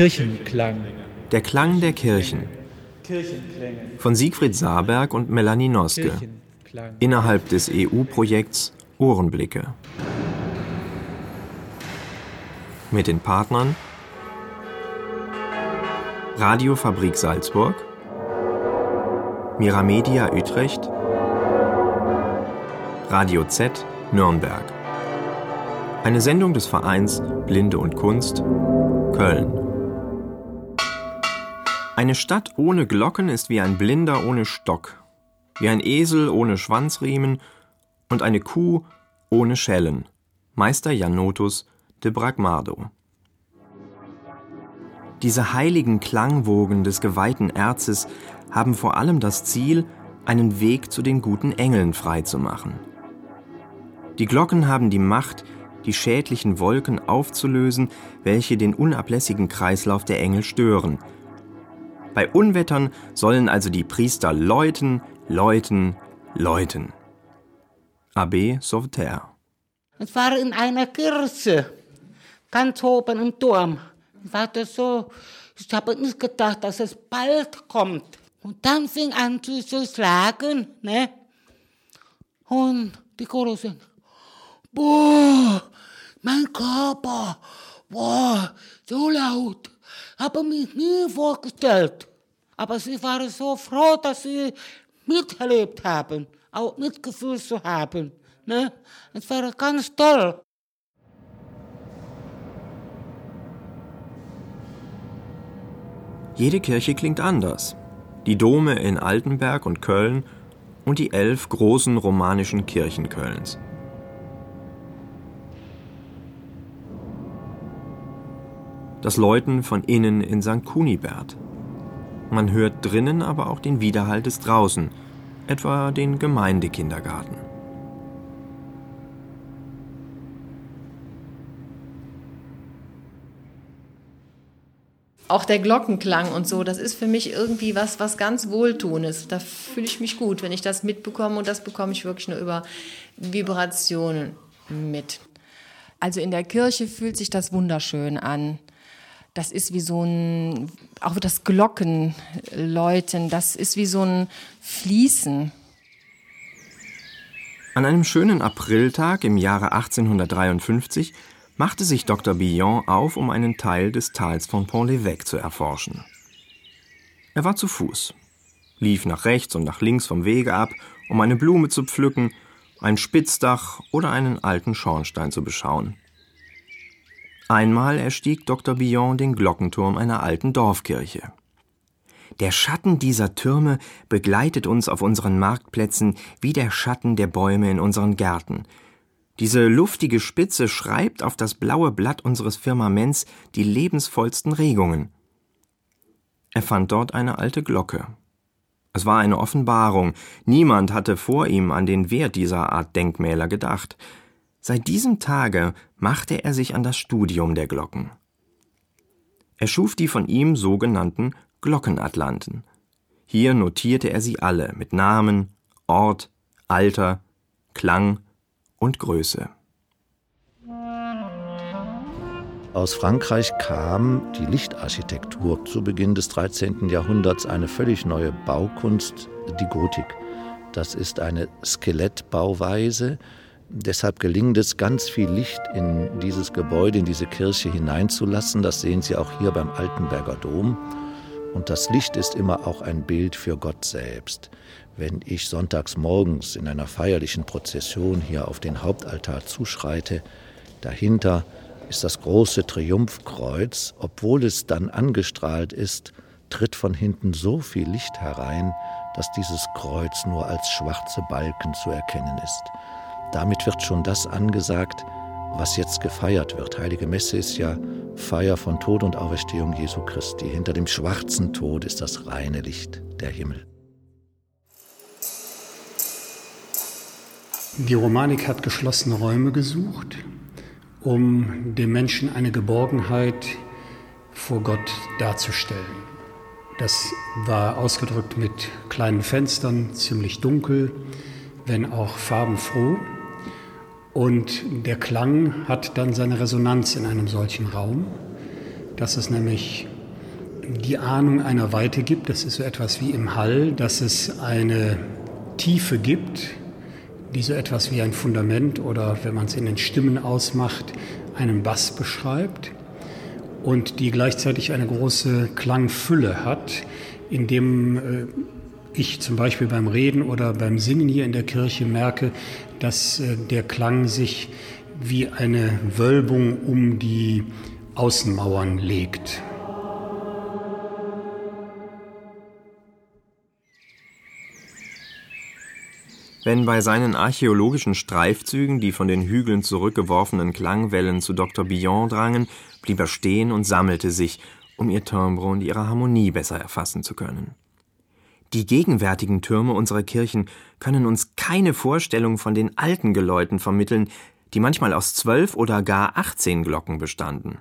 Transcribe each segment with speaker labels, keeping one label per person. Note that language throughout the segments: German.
Speaker 1: Kirchenklang.
Speaker 2: Der Klang der Kirchen. Von Siegfried Saarberg und Melanie Noske. Innerhalb des EU-Projekts Ohrenblicke. Mit den Partnern Radiofabrik Salzburg, Miramedia Utrecht, Radio Z Nürnberg. Eine Sendung des Vereins Blinde und Kunst Köln. Eine Stadt ohne Glocken ist wie ein Blinder ohne Stock, wie ein Esel ohne Schwanzriemen und eine Kuh ohne Schellen. Meister Janotus de Bragmardo. Diese heiligen Klangwogen des geweihten Erzes haben vor allem das Ziel, einen Weg zu den guten Engeln freizumachen. Die Glocken haben die Macht, die schädlichen Wolken aufzulösen, welche den unablässigen Kreislauf der Engel stören – bei Unwettern sollen also die Priester läuten, läuten, läuten. Abbé Sauveterre.
Speaker 3: Es war in einer Kirche, ganz oben im Turm. Ich war das so, ich habe nicht gedacht, dass es bald kommt. Und dann fing an zu, schlagen, ne? Und die Chorus boah, mein Körper, boah, so laut habe mich nie vorgestellt. Aber sie waren so froh, dass sie miterlebt haben, auch Mitgefühl zu haben. Ne? Es war ganz toll.
Speaker 2: Jede Kirche klingt anders. Die Dome in Altenberg und Köln und die elf großen romanischen Kirchen Kölns. Das Läuten von innen in St. Kunibert. Man hört drinnen aber auch den Widerhall des draußen, etwa den Gemeindekindergarten.
Speaker 4: Auch der Glockenklang und so, das ist für mich irgendwie was, was ganz Wohltuendes. Da fühle ich mich gut, wenn ich das mitbekomme und das bekomme ich wirklich nur über Vibrationen mit. Also in der Kirche fühlt sich das wunderschön an das ist wie so ein, auch das Glockenläuten, das ist wie so ein Fließen.
Speaker 2: An einem schönen Apriltag im Jahre 1853 machte sich Dr. Billon auf, um einen Teil des Tals von Pont-l'Évêque zu erforschen. Er war zu Fuß, lief nach rechts und nach links vom Wege ab, um eine Blume zu pflücken, ein Spitzdach oder einen alten Schornstein zu beschauen. Einmal erstieg Dr. Billon den Glockenturm einer alten Dorfkirche. Der Schatten dieser Türme begleitet uns auf unseren Marktplätzen wie der Schatten der Bäume in unseren Gärten. Diese luftige Spitze schreibt auf das blaue Blatt unseres Firmaments die lebensvollsten Regungen. Er fand dort eine alte Glocke. Es war eine Offenbarung. Niemand hatte vor ihm an den Wert dieser Art Denkmäler gedacht. Seit diesem Tage machte er sich an das Studium der Glocken. Er schuf die von ihm sogenannten Glockenatlanten. Hier notierte er sie alle mit Namen, Ort, Alter, Klang und Größe.
Speaker 5: Aus Frankreich kam die Lichtarchitektur zu Beginn des 13. Jahrhunderts eine völlig neue Baukunst, die Gotik. Das ist eine Skelettbauweise, Deshalb gelingt es, ganz viel Licht in dieses Gebäude, in diese Kirche hineinzulassen. Das sehen Sie auch hier beim Altenberger Dom. Und das Licht ist immer auch ein Bild für Gott selbst. Wenn ich sonntags morgens in einer feierlichen Prozession hier auf den Hauptaltar zuschreite, dahinter ist das große Triumphkreuz, obwohl es dann angestrahlt ist, tritt von hinten so viel Licht herein, dass dieses Kreuz nur als schwarze Balken zu erkennen ist. Damit wird schon das angesagt, was jetzt gefeiert wird. Heilige Messe ist ja Feier von Tod und Auferstehung Jesu Christi. Hinter dem schwarzen Tod ist das reine Licht, der Himmel.
Speaker 6: Die Romanik hat geschlossene Räume gesucht, um dem Menschen eine Geborgenheit vor Gott darzustellen. Das war ausgedrückt mit kleinen Fenstern, ziemlich dunkel, wenn auch farbenfroh. Und der Klang hat dann seine Resonanz in einem solchen Raum. dass es nämlich die Ahnung einer Weite gibt, das ist so etwas wie im Hall, dass es eine Tiefe gibt, die so etwas wie ein Fundament oder wenn man es in den Stimmen ausmacht, einen Bass beschreibt und die gleichzeitig eine große Klangfülle hat, in dem äh, ich zum Beispiel beim Reden oder beim Singen hier in der Kirche merke, dass äh, der Klang sich wie eine Wölbung um die Außenmauern legt.
Speaker 2: Wenn bei seinen archäologischen Streifzügen die von den Hügeln zurückgeworfenen Klangwellen zu Dr. Billon drangen, blieb er stehen und sammelte sich, um ihr Timbre und ihre Harmonie besser erfassen zu können. Die gegenwärtigen Türme unserer Kirchen können uns keine Vorstellung von den alten Geläuten vermitteln, die manchmal aus zwölf oder gar achtzehn Glocken bestanden.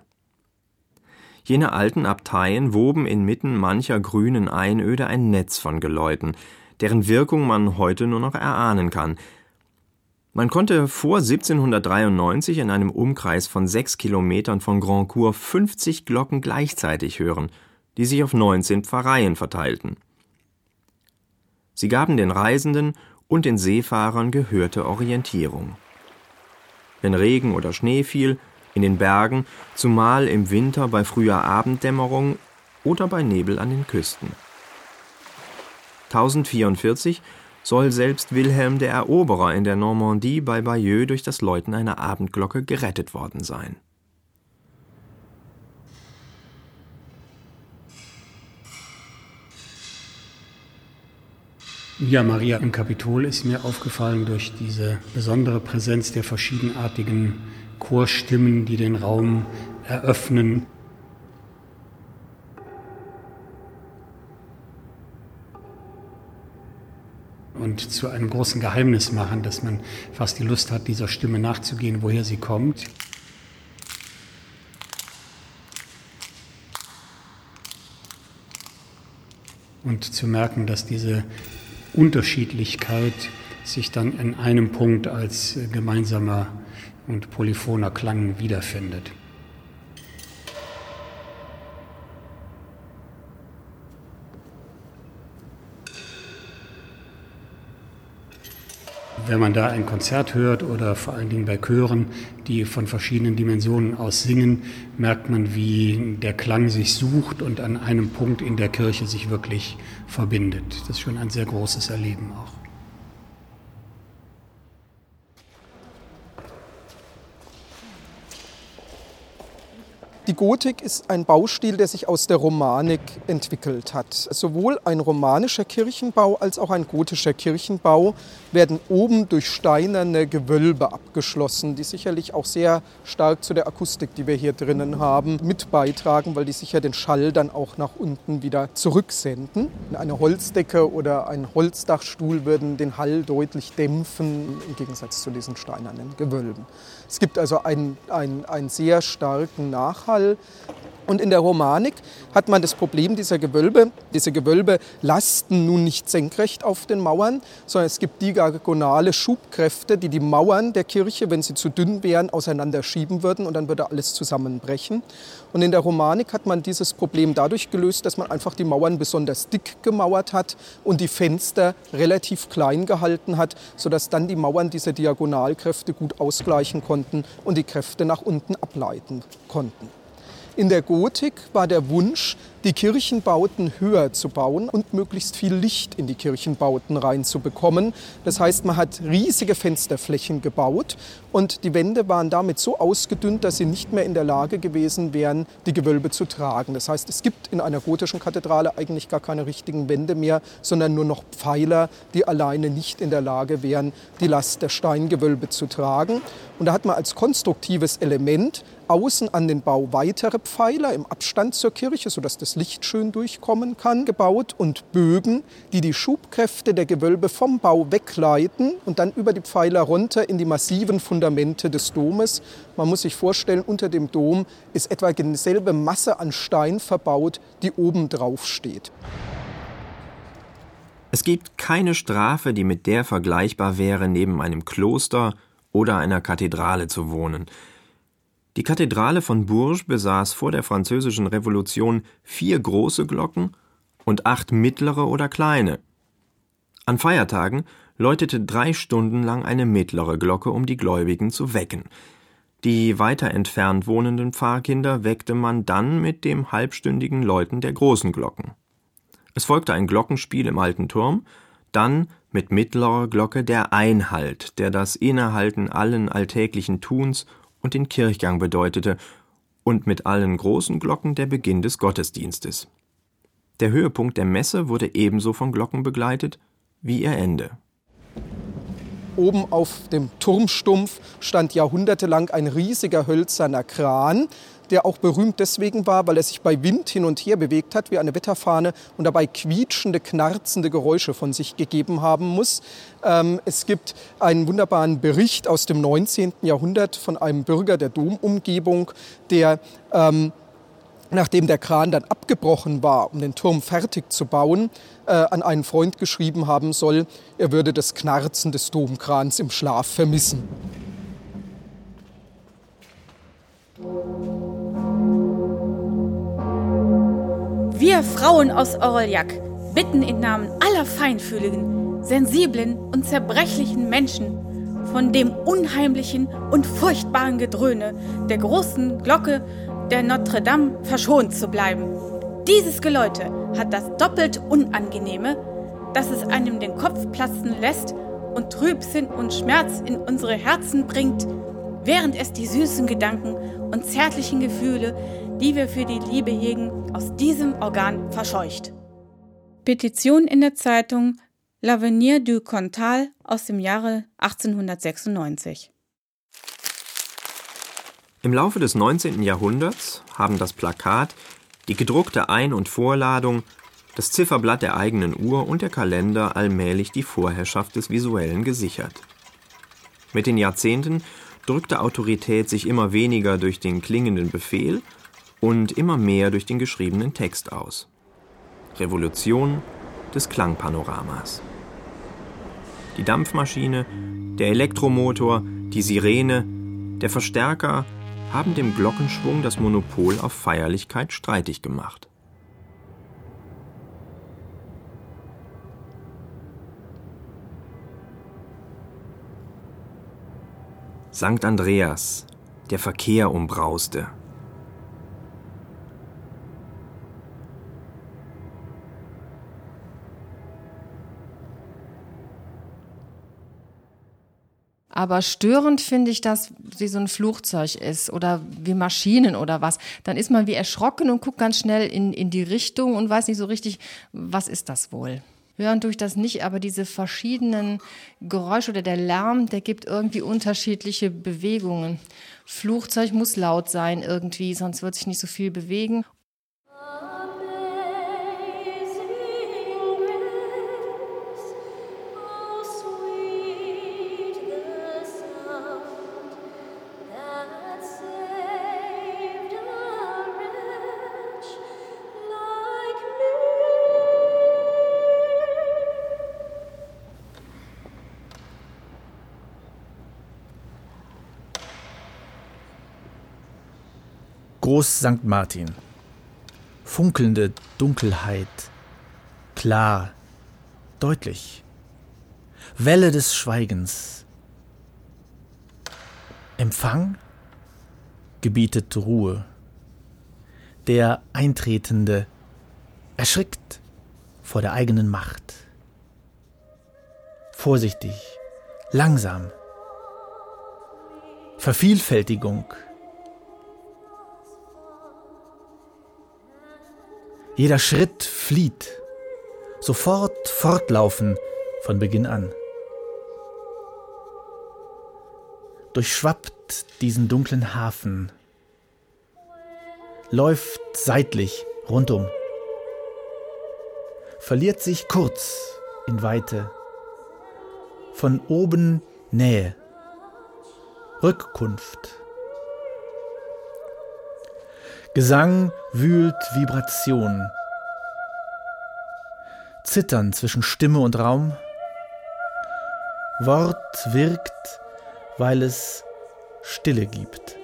Speaker 2: Jene alten Abteien woben inmitten mancher grünen Einöde ein Netz von Geläuten, deren Wirkung man heute nur noch erahnen kann. Man konnte vor 1793 in einem Umkreis von sechs Kilometern von Grandcourt 50 Glocken gleichzeitig hören, die sich auf 19 Pfarreien verteilten. Sie gaben den Reisenden und den Seefahrern gehörte Orientierung. Wenn Regen oder Schnee fiel, in den Bergen, zumal im Winter bei früher Abenddämmerung oder bei Nebel an den Küsten. 1044 soll selbst Wilhelm der Eroberer in der Normandie bei Bayeux durch das Läuten einer Abendglocke gerettet worden sein.
Speaker 6: Ja, Maria im Kapitol ist mir aufgefallen durch diese besondere Präsenz der verschiedenartigen Chorstimmen, die den Raum eröffnen. und zu einem großen Geheimnis machen, dass man fast die Lust hat, dieser Stimme nachzugehen, woher sie kommt. Und zu merken, dass diese Unterschiedlichkeit sich dann in einem Punkt als gemeinsamer und polyphoner Klang wiederfindet. Wenn man da ein Konzert hört oder vor allen Dingen bei Chören, die von verschiedenen Dimensionen aus singen, merkt man, wie der Klang sich sucht und an einem Punkt in der Kirche sich wirklich verbindet. Das ist schon ein sehr großes Erleben auch.
Speaker 1: Die Gotik ist ein Baustil, der sich aus der Romanik entwickelt hat. Sowohl ein romanischer Kirchenbau als auch ein gotischer Kirchenbau werden oben durch steinerne Gewölbe abgeschlossen, die sicherlich auch sehr stark zu der Akustik, die wir hier drinnen haben, mit beitragen, weil die sicher den Schall dann auch nach unten wieder zurücksenden. Eine Holzdecke oder ein Holzdachstuhl würden den Hall deutlich dämpfen, im Gegensatz zu diesen steinernen Gewölben. Es gibt also einen, einen, einen sehr starken Nachhall. Und in der Romanik hat man das Problem dieser Gewölbe. Diese Gewölbe lasten nun nicht senkrecht auf den Mauern, sondern es gibt diagonale Schubkräfte, die die Mauern der Kirche, wenn sie zu dünn wären, auseinanderschieben würden und dann würde alles zusammenbrechen. Und in der Romanik hat man dieses Problem dadurch gelöst, dass man einfach die Mauern besonders dick gemauert hat und die Fenster relativ klein gehalten hat, sodass dann die Mauern diese Diagonalkräfte gut ausgleichen konnten und die Kräfte nach unten ableiten konnten. In der Gotik war der Wunsch, die Kirchenbauten höher zu bauen und möglichst viel Licht in die Kirchenbauten reinzubekommen. Das heißt, man hat riesige Fensterflächen gebaut und die Wände waren damit so ausgedünnt, dass sie nicht mehr in der Lage gewesen wären, die Gewölbe zu tragen. Das heißt, es gibt in einer gotischen Kathedrale eigentlich gar keine richtigen Wände mehr, sondern nur noch Pfeiler, die alleine nicht in der Lage wären, die Last der Steingewölbe zu tragen. Und da hat man als konstruktives Element außen an den Bau weitere Pfeiler im Abstand zur Kirche, sodass das Licht schön durchkommen kann, gebaut und Bögen, die die Schubkräfte der Gewölbe vom Bau wegleiten und dann über die Pfeiler runter in die massiven Fundamente des Domes. Man muss sich vorstellen, unter dem Dom ist etwa dieselbe Masse an Stein verbaut, die oben drauf steht.
Speaker 2: Es gibt keine Strafe, die mit der vergleichbar wäre, neben einem Kloster oder einer Kathedrale zu wohnen. Die Kathedrale von Bourges besaß vor der Französischen Revolution vier große Glocken und acht mittlere oder kleine. An Feiertagen läutete drei Stunden lang eine mittlere Glocke, um die Gläubigen zu wecken. Die weiter entfernt wohnenden Pfarrkinder weckte man dann mit dem halbstündigen Läuten der großen Glocken. Es folgte ein Glockenspiel im alten Turm, dann mit mittlerer Glocke der Einhalt, der das Innehalten allen alltäglichen Tuns und den Kirchgang bedeutete, und mit allen großen Glocken der Beginn des Gottesdienstes. Der Höhepunkt der Messe wurde ebenso von Glocken begleitet wie ihr Ende.
Speaker 1: Oben auf dem Turmstumpf stand jahrhundertelang ein riesiger hölzerner Kran, der auch berühmt deswegen war, weil er sich bei Wind hin und her bewegt hat wie eine Wetterfahne und dabei quietschende, knarzende Geräusche von sich gegeben haben muss. Ähm, es gibt einen wunderbaren Bericht aus dem 19. Jahrhundert von einem Bürger der Domumgebung, der ähm, nachdem der Kran dann abgebrochen war, um den Turm fertig zu bauen, äh, an einen Freund geschrieben haben soll, er würde das Knarzen des Domkrans im Schlaf vermissen.
Speaker 7: Wir Frauen aus Oroljac bitten im Namen aller feinfühligen, sensiblen und zerbrechlichen Menschen von dem unheimlichen und furchtbaren Gedröhne der großen Glocke der Notre Dame verschont zu bleiben. Dieses Geläute hat das doppelt Unangenehme, dass es einem den Kopf platzen lässt und Trübsinn und Schmerz in unsere Herzen bringt, während es die süßen Gedanken und zärtlichen Gefühle, die wir für die Liebe hegen, aus diesem Organ verscheucht. Petition in der Zeitung L'Avenir du Cantal aus dem Jahre 1896.
Speaker 2: Im Laufe des 19. Jahrhunderts haben das Plakat, die gedruckte Ein- und Vorladung, das Zifferblatt der eigenen Uhr und der Kalender allmählich die Vorherrschaft des Visuellen gesichert. Mit den Jahrzehnten drückte Autorität sich immer weniger durch den klingenden Befehl und immer mehr durch den geschriebenen Text aus. Revolution des Klangpanoramas. Die Dampfmaschine, der Elektromotor, die Sirene, der Verstärker haben dem Glockenschwung das Monopol auf Feierlichkeit streitig gemacht. Sankt Andreas, der Verkehr umbrauste.
Speaker 4: Aber störend finde ich das, wie so ein Flugzeug ist oder wie Maschinen oder was. Dann ist man wie erschrocken und guckt ganz schnell in, in die Richtung und weiß nicht so richtig, was ist das wohl. Hören tue ich das nicht, aber diese verschiedenen Geräusche oder der Lärm, der gibt irgendwie unterschiedliche Bewegungen. Flugzeug muss laut sein irgendwie, sonst wird sich nicht so viel bewegen.
Speaker 8: Groß St. Martin. Funkelnde Dunkelheit. Klar. Deutlich. Welle des Schweigens. Empfang gebietet Ruhe. Der Eintretende erschrickt vor der eigenen Macht. Vorsichtig, langsam. Vervielfältigung Jeder Schritt flieht. Sofort fortlaufen von Beginn an. Durchschwappt diesen dunklen Hafen. Läuft seitlich rundum. Verliert sich kurz in Weite. Von oben Nähe. Rückkunft. Gesang wühlt Vibration. Zittern zwischen Stimme und Raum. Wort wirkt, weil es Stille gibt.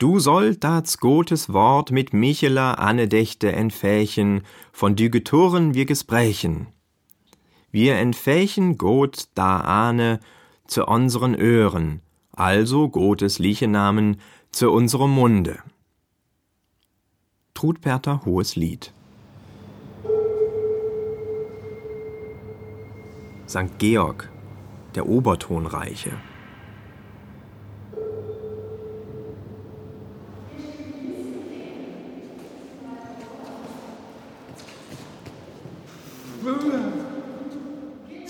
Speaker 2: Du sollt das Gottes Wort mit Michela Annedächte entfächen, von Dügetoren wir gesprächen. Wir entfächen Gott da ahne zu unseren Öhren, also Gottes Liechenamen zu unserem Munde. Trudperter Hohes Lied St. Georg, der Obertonreiche.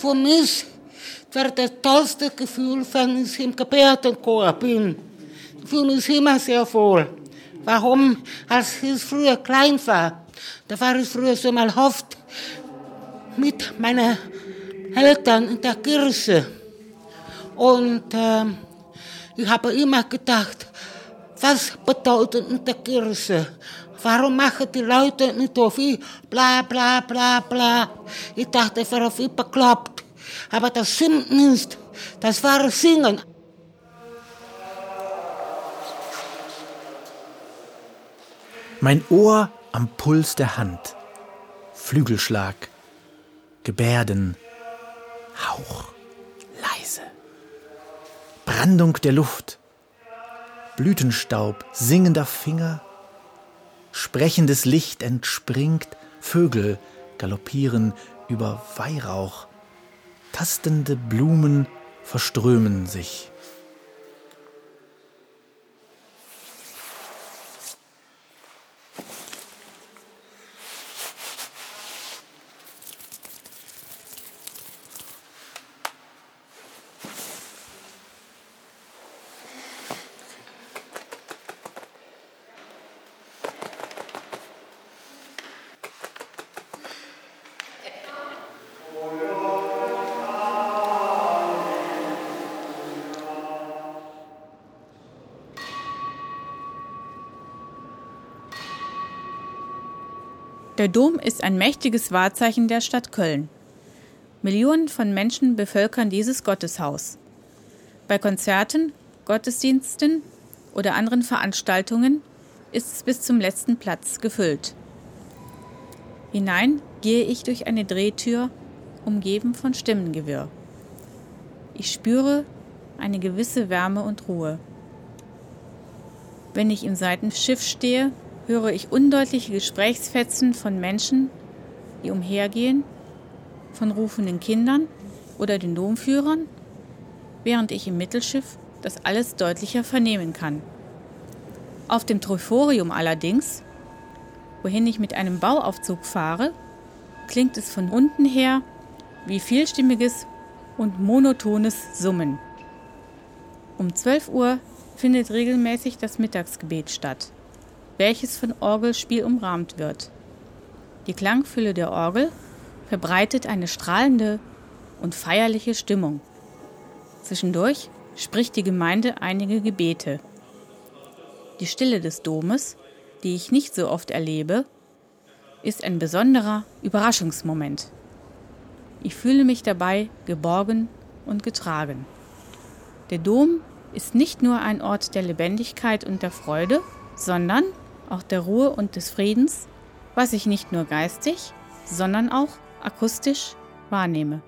Speaker 3: Für mich war das tollste Gefühl, wenn ich im Gebärdenchor bin. Ich fühle mich immer sehr wohl. Warum? Als ich früher klein war, da war ich früher so mal oft mit meinen Eltern in der Kirche. Und äh, ich habe immer gedacht, was bedeutet in der Kirche? Warum machen die Leute nicht so viel bla bla bla bla? Ich dachte, ich wäre viel bekloppt. Aber das stimmt nicht. Das war Singen.
Speaker 8: Mein Ohr am Puls der Hand. Flügelschlag. Gebärden. Hauch. Leise. Brandung der Luft. Blütenstaub singender Finger Sprechendes Licht entspringt, Vögel galoppieren über Weihrauch, tastende Blumen verströmen sich.
Speaker 7: Der Dom ist ein mächtiges Wahrzeichen der Stadt Köln. Millionen von Menschen bevölkern dieses Gotteshaus. Bei Konzerten, Gottesdiensten oder anderen Veranstaltungen ist es bis zum letzten Platz gefüllt. Hinein gehe ich durch eine Drehtür, umgeben von Stimmengewirr. Ich spüre eine gewisse Wärme und Ruhe. Wenn ich im Seitenschiff stehe, höre ich undeutliche Gesprächsfetzen von Menschen, die umhergehen, von rufenden Kindern oder den Domführern, während ich im Mittelschiff das alles deutlicher vernehmen kann. Auf dem Triforium allerdings, wohin ich mit einem Bauaufzug fahre, klingt es von unten her wie vielstimmiges und monotones Summen. Um 12 Uhr findet regelmäßig das Mittagsgebet statt welches von Orgelspiel umrahmt wird. Die Klangfülle der Orgel verbreitet eine strahlende und feierliche Stimmung. Zwischendurch spricht die Gemeinde einige Gebete. Die Stille des Domes, die ich nicht so oft erlebe, ist ein besonderer Überraschungsmoment. Ich fühle mich dabei geborgen und getragen. Der Dom ist nicht nur ein Ort der Lebendigkeit und der Freude, sondern auch der Ruhe und des Friedens, was ich nicht nur geistig, sondern auch akustisch wahrnehme.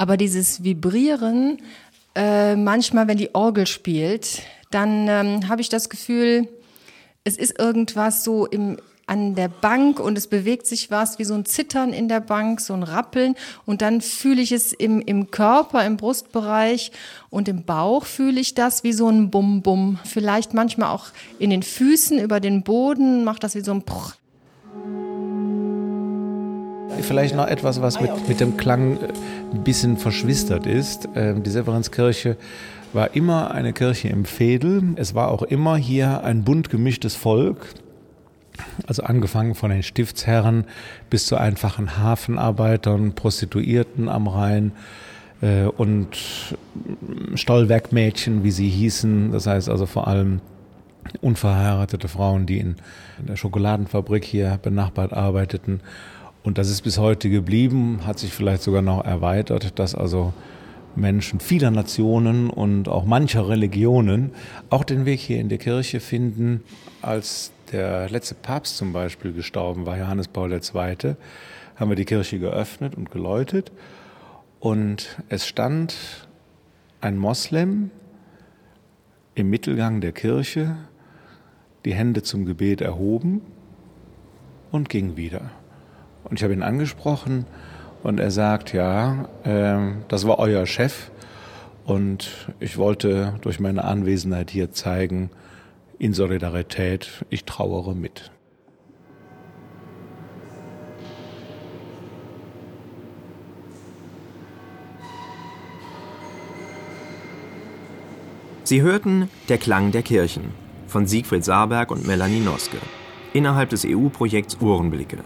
Speaker 4: Aber dieses Vibrieren, äh, manchmal, wenn die Orgel spielt, dann ähm, habe ich das Gefühl, es ist irgendwas so im, an der Bank und es bewegt sich was wie so ein Zittern in der Bank, so ein Rappeln und dann fühle ich es im, im Körper, im Brustbereich und im Bauch fühle ich das wie so ein Bum-Bum. Vielleicht manchmal auch in den Füßen über den Boden macht das wie so ein Bruch.
Speaker 5: Vielleicht noch etwas, was mit, mit dem Klang äh, ein bisschen verschwistert ist. Ähm, die Severanskirche war immer eine Kirche im Fädel. Es war auch immer hier ein bunt gemischtes Volk. Also angefangen von den Stiftsherren bis zu einfachen Hafenarbeitern, Prostituierten am Rhein äh, und Stollwerkmädchen, wie sie hießen. Das heißt also vor allem
Speaker 9: unverheiratete Frauen, die in der Schokoladenfabrik hier benachbart arbeiteten. Und das ist bis heute geblieben, hat sich vielleicht sogar noch erweitert, dass also Menschen vieler Nationen und auch mancher Religionen auch den Weg hier in die Kirche finden. Als der letzte Papst zum Beispiel gestorben war, Johannes Paul II., haben wir die Kirche geöffnet und geläutet. Und es stand ein Moslem im Mittelgang der Kirche, die Hände zum Gebet erhoben und ging wieder. Und ich habe ihn angesprochen und er sagt, ja, äh, das war euer Chef und ich wollte durch meine Anwesenheit hier zeigen, in Solidarität, ich trauere mit.
Speaker 2: Sie hörten Der Klang der Kirchen von Siegfried Saarberg und Melanie Noske innerhalb des EU-Projekts Uhrenblicke.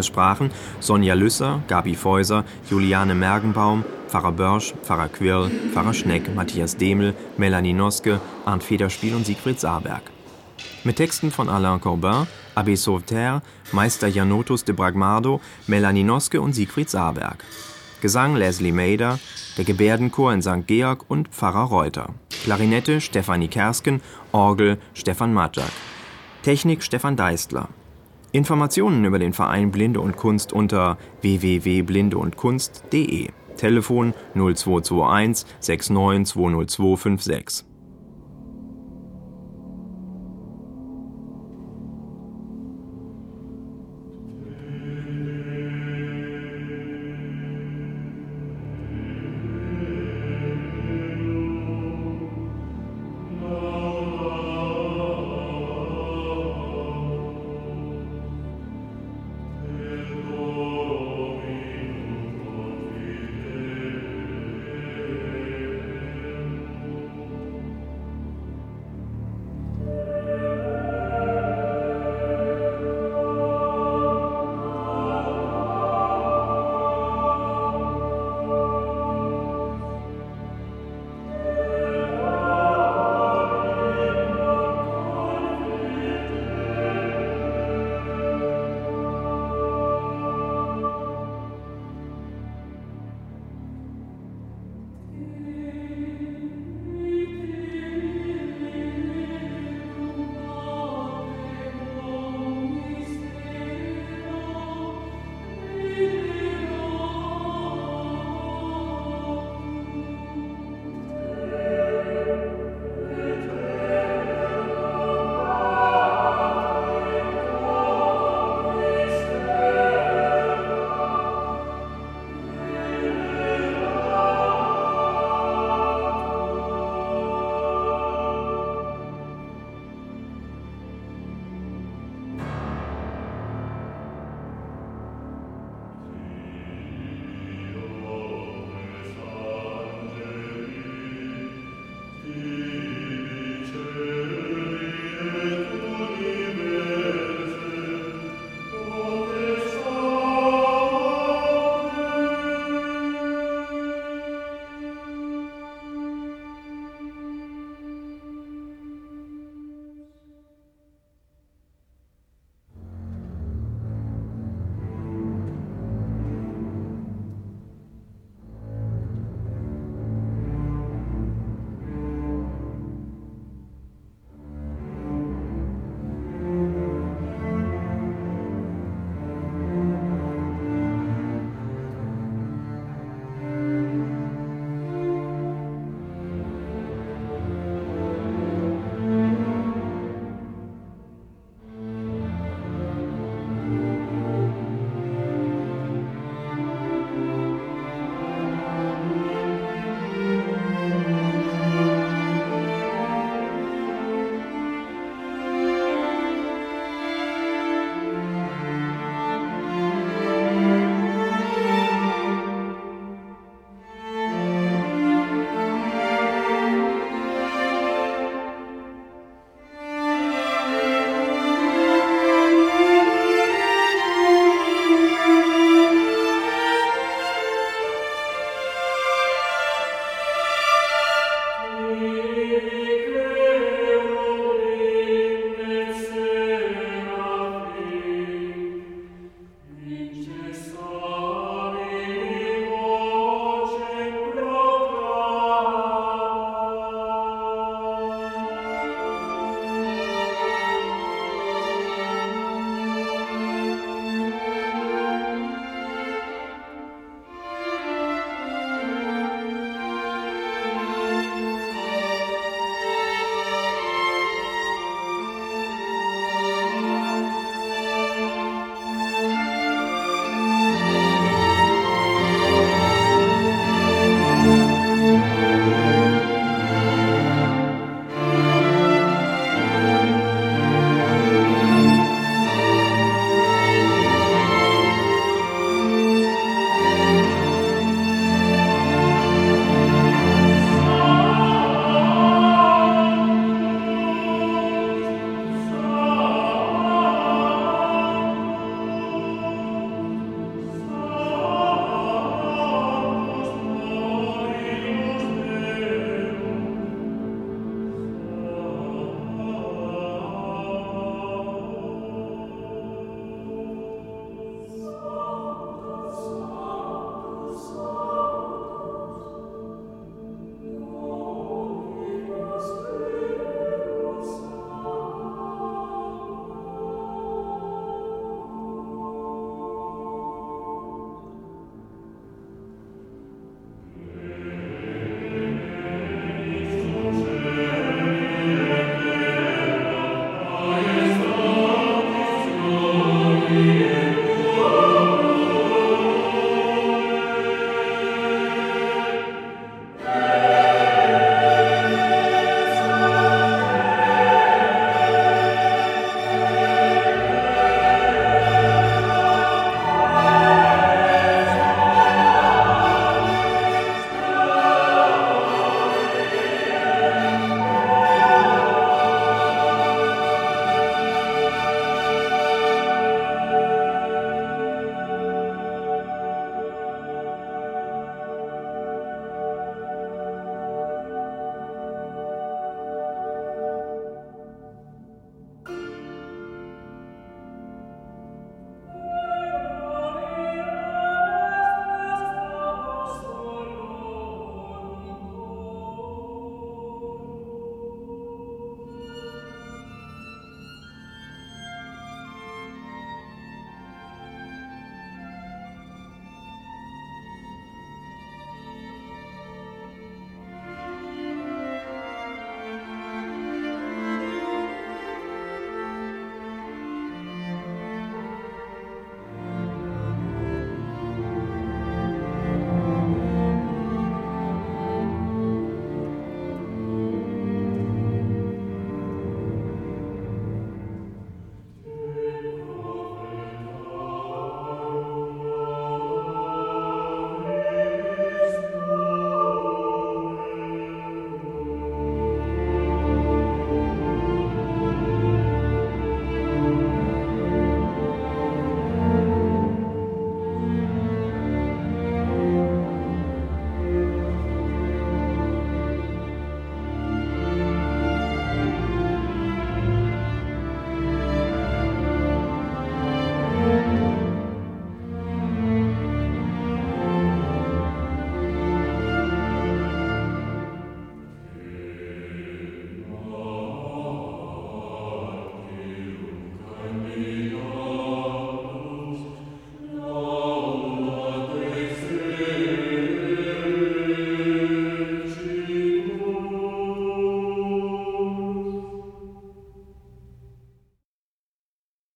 Speaker 2: Es sprachen Sonja Lüsser, Gabi Feuser, Juliane Mergenbaum, Pfarrer Börsch, Pfarrer Quirl, Pfarrer Schneck, Matthias Demel, Melanie Noske, Arndt Federspiel und Siegfried Saarberg. Mit Texten von Alain Corbin, Abbé Sauveterre, Meister Janotus de Bragmardo, Melanie Noske und Siegfried Saarberg. Gesang Leslie Mader, der Gebärdenchor in St. Georg und Pfarrer Reuter. Klarinette Stefanie Kersken, Orgel Stefan Majak. Technik Stefan Deistler. Informationen über den Verein Blinde und Kunst unter www.blindeundkunst.de. Telefon 0221 69 20256.